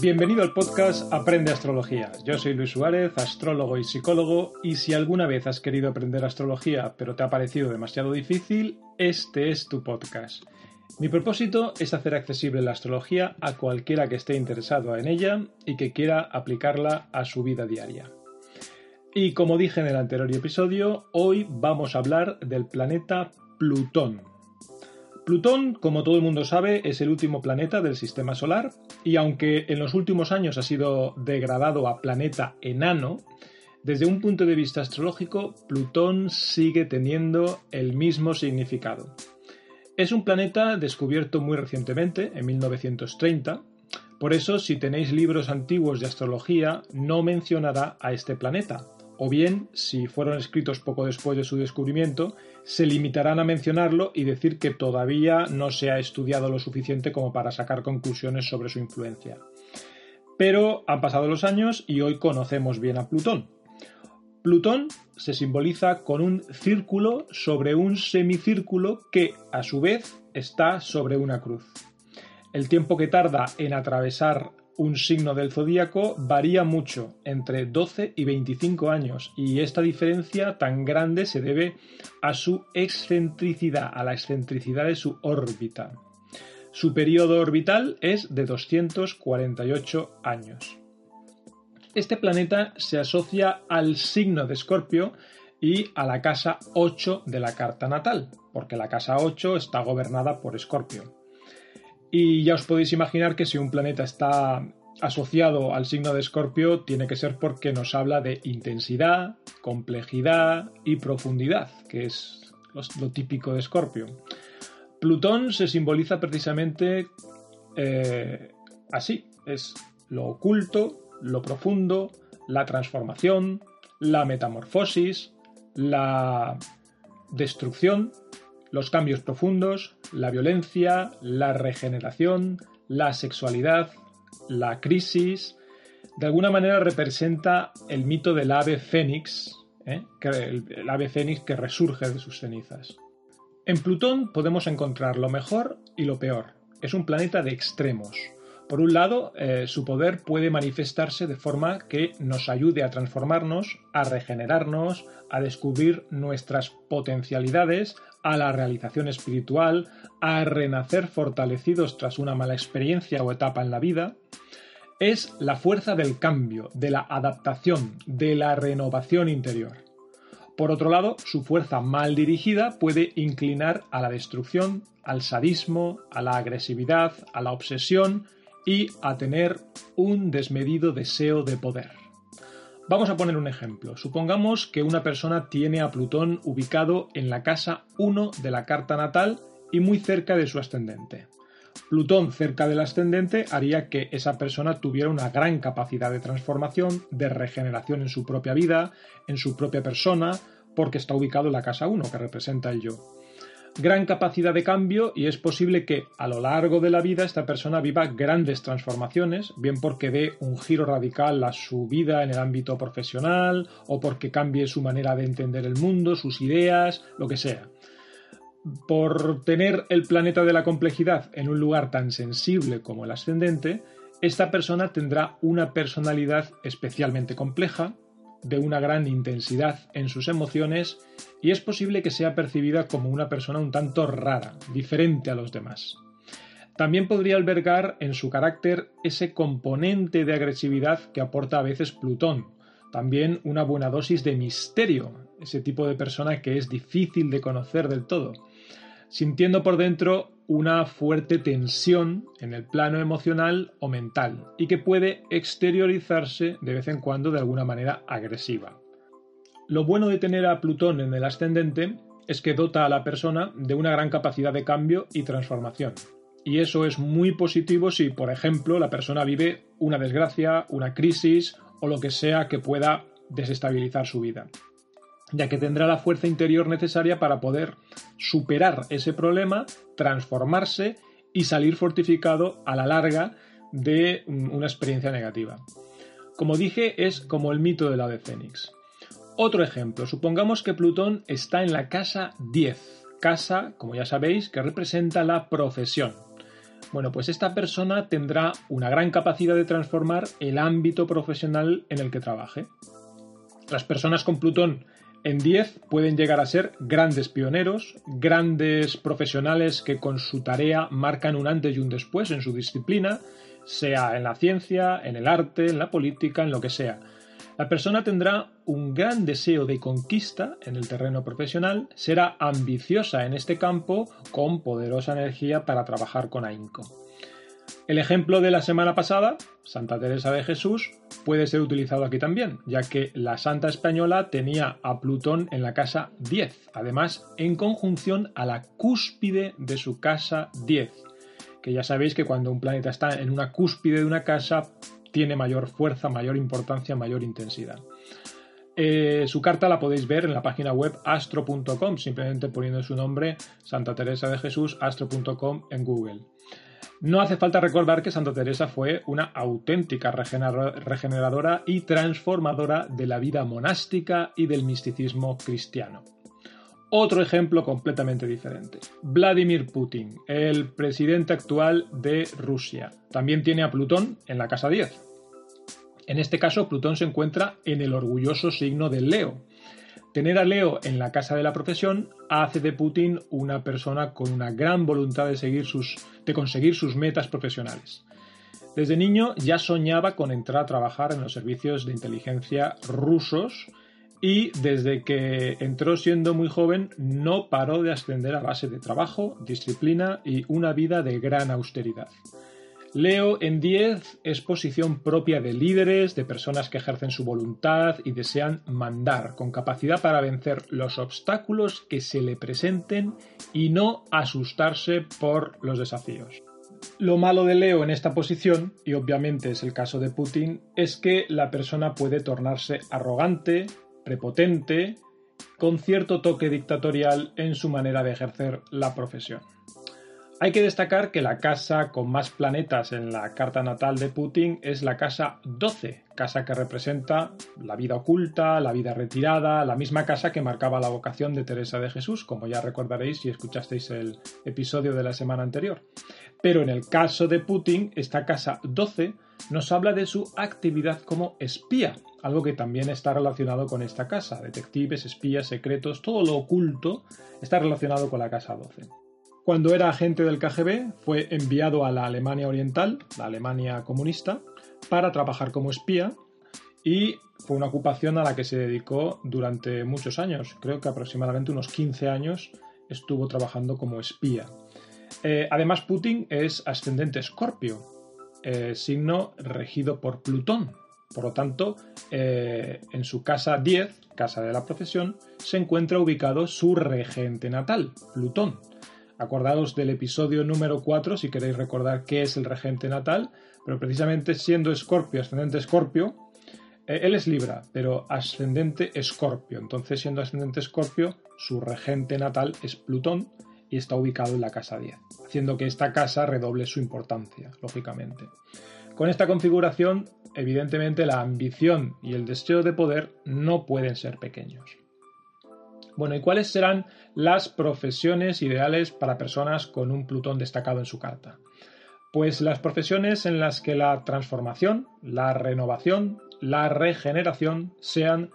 Bienvenido al podcast Aprende Astrología. Yo soy Luis Suárez, astrólogo y psicólogo, y si alguna vez has querido aprender astrología pero te ha parecido demasiado difícil, este es tu podcast. Mi propósito es hacer accesible la astrología a cualquiera que esté interesado en ella y que quiera aplicarla a su vida diaria. Y como dije en el anterior episodio, hoy vamos a hablar del planeta Plutón. Plutón, como todo el mundo sabe, es el último planeta del sistema solar y aunque en los últimos años ha sido degradado a planeta enano, desde un punto de vista astrológico, Plutón sigue teniendo el mismo significado. Es un planeta descubierto muy recientemente, en 1930, por eso si tenéis libros antiguos de astrología no mencionará a este planeta, o bien, si fueron escritos poco después de su descubrimiento, se limitarán a mencionarlo y decir que todavía no se ha estudiado lo suficiente como para sacar conclusiones sobre su influencia. Pero han pasado los años y hoy conocemos bien a Plutón. Plutón se simboliza con un círculo sobre un semicírculo que, a su vez, está sobre una cruz. El tiempo que tarda en atravesar un signo del zodíaco varía mucho, entre 12 y 25 años, y esta diferencia tan grande se debe a su excentricidad, a la excentricidad de su órbita. Su periodo orbital es de 248 años. Este planeta se asocia al signo de Escorpio y a la casa 8 de la carta natal, porque la casa 8 está gobernada por Escorpio. Y ya os podéis imaginar que si un planeta está asociado al signo de Escorpio tiene que ser porque nos habla de intensidad, complejidad y profundidad, que es lo, típico de Escorpio. Plutón se simboliza precisamente eh, así, es lo oculto, lo profundo, la transformación, la metamorfosis, la destrucción, los cambios profundos, la violencia, la regeneración, la sexualidad, la crisis, de alguna manera representa el mito del ave fénix, ¿eh? el, ave fénix que resurge de sus cenizas. En Plutón podemos encontrar lo mejor y lo peor. Es un planeta de extremos. Por un lado, eh, su poder puede manifestarse de forma que nos ayude a transformarnos, a regenerarnos, a descubrir nuestras potencialidades, a la realización espiritual, a renacer fortalecidos tras una mala experiencia o etapa en la vida. Es la fuerza del cambio, de la adaptación, de la renovación interior. Por otro lado, su fuerza mal dirigida puede inclinar a la destrucción, al sadismo, a la agresividad, a la obsesión y a tener un desmedido deseo de poder. Vamos a poner un ejemplo. Supongamos que una persona tiene a Plutón ubicado en la casa 1 de la carta natal y muy cerca de su ascendente. Plutón cerca del ascendente haría que esa persona tuviera una gran capacidad de transformación, de regeneración en su propia vida, en su propia persona, porque está ubicado en la casa 1, que representa el yo gran capacidad de cambio y es posible que a lo largo de la vida esta persona viva grandes transformaciones, bien porque dé un giro radical a su vida en el ámbito profesional o porque cambie su manera de entender el mundo, sus ideas, lo que sea. Por tener el planeta de la complejidad en un lugar tan sensible como el ascendente, esta persona tendrá una personalidad especialmente compleja, de una gran intensidad en sus emociones y es posible que sea percibida como una persona un tanto rara, diferente a los demás. También podría albergar en su carácter ese componente de agresividad que aporta a veces Plutón, también una buena dosis de misterio, ese tipo de persona que es difícil de conocer del todo, sintiendo por dentro una fuerte tensión en el plano emocional o mental y que puede exteriorizarse de vez en cuando de alguna manera agresiva. Lo bueno de tener a Plutón en el ascendente es que dota a la persona de una gran capacidad de cambio y transformación. Y eso es muy positivo si, por ejemplo, la persona vive una desgracia, una crisis o lo que sea que pueda desestabilizar su vida ya que tendrá la fuerza interior necesaria para poder superar ese problema, transformarse y salir fortificado a la larga de una experiencia negativa. Como dije, es como el mito del ave fénix. Otro ejemplo, supongamos que Plutón está en la casa 10, casa, como ya sabéis, que representa la profesión. Bueno, pues esta persona tendrá una gran capacidad de transformar el ámbito profesional en el que trabaje. Las personas con Plutón en 10 pueden llegar a ser grandes pioneros, grandes profesionales que con su tarea marcan un antes y un después en su disciplina, sea en la ciencia, en el arte, en la política, en lo que sea. La persona tendrá un gran deseo de conquista en el terreno profesional, será ambiciosa en este campo con poderosa energía para trabajar con ahínco. El ejemplo de la semana pasada, Santa Teresa de Jesús, puede ser utilizado aquí también, ya que la santa española tenía a Plutón en la casa 10, además en conjunción a la cúspide de su casa 10, que ya sabéis que cuando un planeta está en una cúspide de una casa tiene mayor fuerza, mayor importancia, mayor intensidad. Eh, su carta la podéis ver en la página web astro.com, simplemente poniendo su nombre, Santa Teresa de Jesús, astro.com en Google. No hace falta recordar que Santa Teresa fue una auténtica regeneradora y transformadora de la vida monástica y del misticismo cristiano. Otro ejemplo completamente diferente. Vladimir Putin, el presidente actual de Rusia. También tiene a Plutón en la casa 10. En este caso, Plutón se encuentra en el orgulloso signo de Leo, Tener a Leo en la casa de la profesión hace de Putin una persona con una gran voluntad de, conseguir sus metas profesionales. Desde niño ya soñaba con entrar a trabajar en los servicios de inteligencia rusos y desde que entró siendo muy joven no paró de ascender a base de trabajo, disciplina y una vida de gran austeridad. Leo en 10 es posición propia de líderes, de personas que ejercen su voluntad y desean mandar, con capacidad para vencer los obstáculos que se le presenten y no asustarse por los desafíos. Lo malo de Leo en esta posición, y obviamente es el caso de Putin, es que la persona puede tornarse arrogante, prepotente, con cierto toque dictatorial en su manera de ejercer la profesión. Hay que destacar que la casa con más planetas en la carta natal de Putin es la casa 12, casa que representa la vida oculta, la vida retirada, la misma casa que marcaba la vocación de Teresa de Jesús, como ya recordaréis si escuchasteis el episodio de la semana anterior. Pero en el caso de Putin, esta casa 12 nos habla de su actividad como espía, algo que también está relacionado con esta casa. Detectives, espías, secretos, todo lo oculto está relacionado con la casa 12. Cuando era agente del KGB, fue enviado a la Alemania Oriental, la Alemania comunista, para trabajar como espía y fue una ocupación a la que se dedicó durante muchos años. Creo que aproximadamente unos 15 años estuvo trabajando como espía. Eh, además, Putin es ascendente escorpio, eh, signo regido por Plutón. Por lo tanto, eh, en su casa 10, casa de la profesión, se encuentra ubicado su regente natal, Plutón. Acordaos del episodio número 4 si queréis recordar qué es el regente natal, pero precisamente siendo Escorpio, ascendente Escorpio, eh, él es Libra, pero ascendente Escorpio. Entonces, siendo ascendente Escorpio, su regente natal es Plutón y está ubicado en la casa 10, haciendo que esta casa redoble su importancia, lógicamente. Con esta configuración, evidentemente la ambición y el deseo de poder no pueden ser pequeños. Bueno, ¿y cuáles serán las profesiones ideales para personas con un Plutón destacado en su carta? Pues las profesiones en las que la transformación, la renovación, la regeneración sean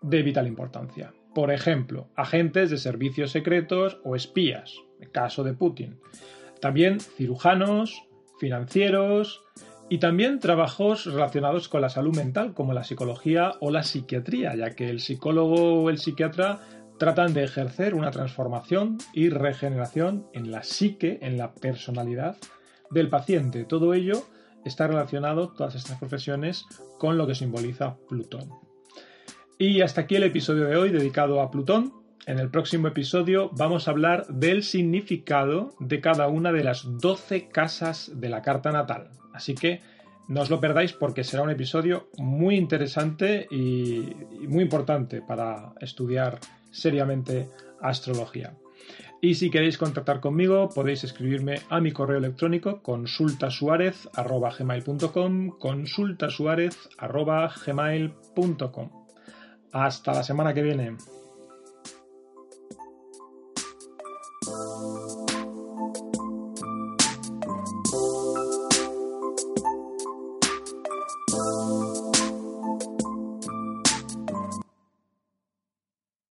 de vital importancia. Por ejemplo, agentes de servicios secretos o espías, el caso de Putin. También cirujanos, financieros y también trabajos relacionados con la salud mental, como la psicología o la psiquiatría, ya que el psicólogo o el psiquiatra tratan de ejercer una transformación y regeneración en la psique, en la personalidad del paciente. Todo ello está relacionado, todas estas profesiones, con lo que simboliza Plutón. Y hasta aquí el episodio de hoy dedicado a Plutón. En el próximo episodio vamos a hablar del significado de cada una de las 12 casas de la carta natal. Así que no os lo perdáis porque será un episodio muy interesante y, muy importante para estudiar seriamente astrología. Y si queréis contactar conmigo, podéis escribirme a mi correo electrónico consultasuarez.gmail.com Hasta la semana que viene.